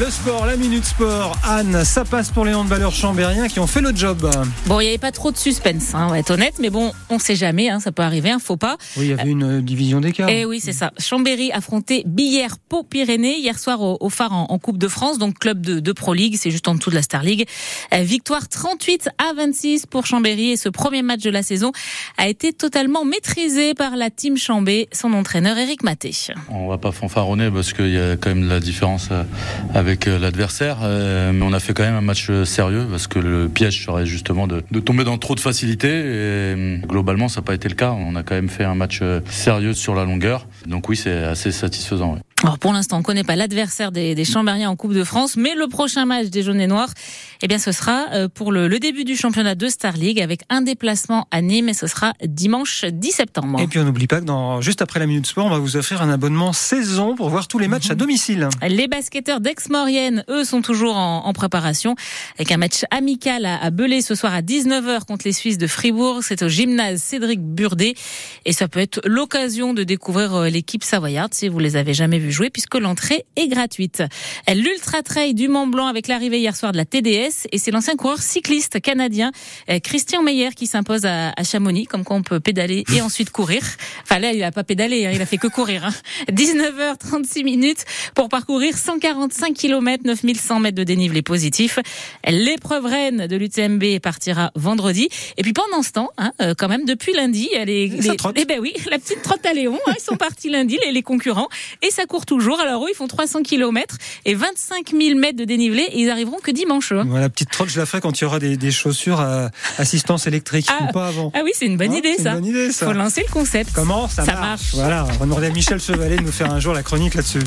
Le sport, la minute sport. Anne, ça passe pour les handballeurs chambériens qui ont fait le job. Bon, il n'y avait pas trop de suspense, hein, on va être honnête, mais bon, on ne sait jamais, hein, ça peut arriver, un faux pas. Oui, il y avait une euh, division d'écart. Eh oui, c'est ça. Chambéry affrontait Billère Pau Pyrénées hier soir au, au Phare en, en, Coupe de France, donc club de, de Pro League, c'est juste en dessous de la Star League. Euh, victoire 38 à 26 pour Chambéry et ce premier match de la saison a été totalement maîtrisé par la team Chambé, son entraîneur Eric Maté. On va pas fanfaronner parce qu'il y a quand même la différence euh, avec euh, l'adversaire, euh, mais on a fait quand même un match sérieux parce que le piège serait justement de, de tomber dans trop de facilité et globalement ça n'a pas été le cas. On a quand même fait un match sérieux sur la longueur, donc oui c'est assez satisfaisant. Alors pour l'instant, on ne connaît pas l'adversaire des, des Chambériens en Coupe de France, mais le prochain match des Jaunes et Noirs, eh bien, ce sera pour le, le, début du championnat de Star League avec un déplacement à Nîmes et ce sera dimanche 10 septembre. Et puis on n'oublie pas que dans, juste après la Minute Sport, on va vous offrir un abonnement saison pour voir tous les matchs à domicile. Les basketteurs d'Aix-Maurienne, eux, sont toujours en, en, préparation avec un match amical à, à Belay ce soir à 19h contre les Suisses de Fribourg. C'est au gymnase Cédric Burdet et ça peut être l'occasion de découvrir l'équipe savoyarde si vous les avez jamais vus jouer puisque l'entrée est gratuite. L'Ultra Trail du Mont Blanc avec l'arrivée hier soir de la TDS et c'est l'ancien coureur cycliste canadien Christian Meyer qui s'impose à, Chamonix, comme quoi on peut pédaler et ensuite courir. Enfin là, il a pas pédalé, hein, il a fait que courir. Hein. 19h36 minutes pour parcourir 145 km, 9100 mètres de dénivelé positif. L'épreuve reine de l'UTMB partira vendredi. Et puis pendant ce temps, hein, quand même, depuis lundi, les, les, eh ben oui, la petite trotte à Léon, hein, ils sont partis lundi, les, les concurrents, et ça court toujours. Alors eux, ils font 300 km et 25 000 mètres de dénivelé et ils arriveront que dimanche. Hein. Voilà, la petite trotte, je la ferai quand il y aura des, des chaussures à assistance électrique, ah, ou pas avant. Ah oui, c'est une bonne Hein, idée c'est ça. une bonne idée, ça. Faut lancer le concept. Comment? Ça, Ça marche, marche. Voilà, on va demander à Michel Chevalet de nous faire un jour la chronique là-dessus.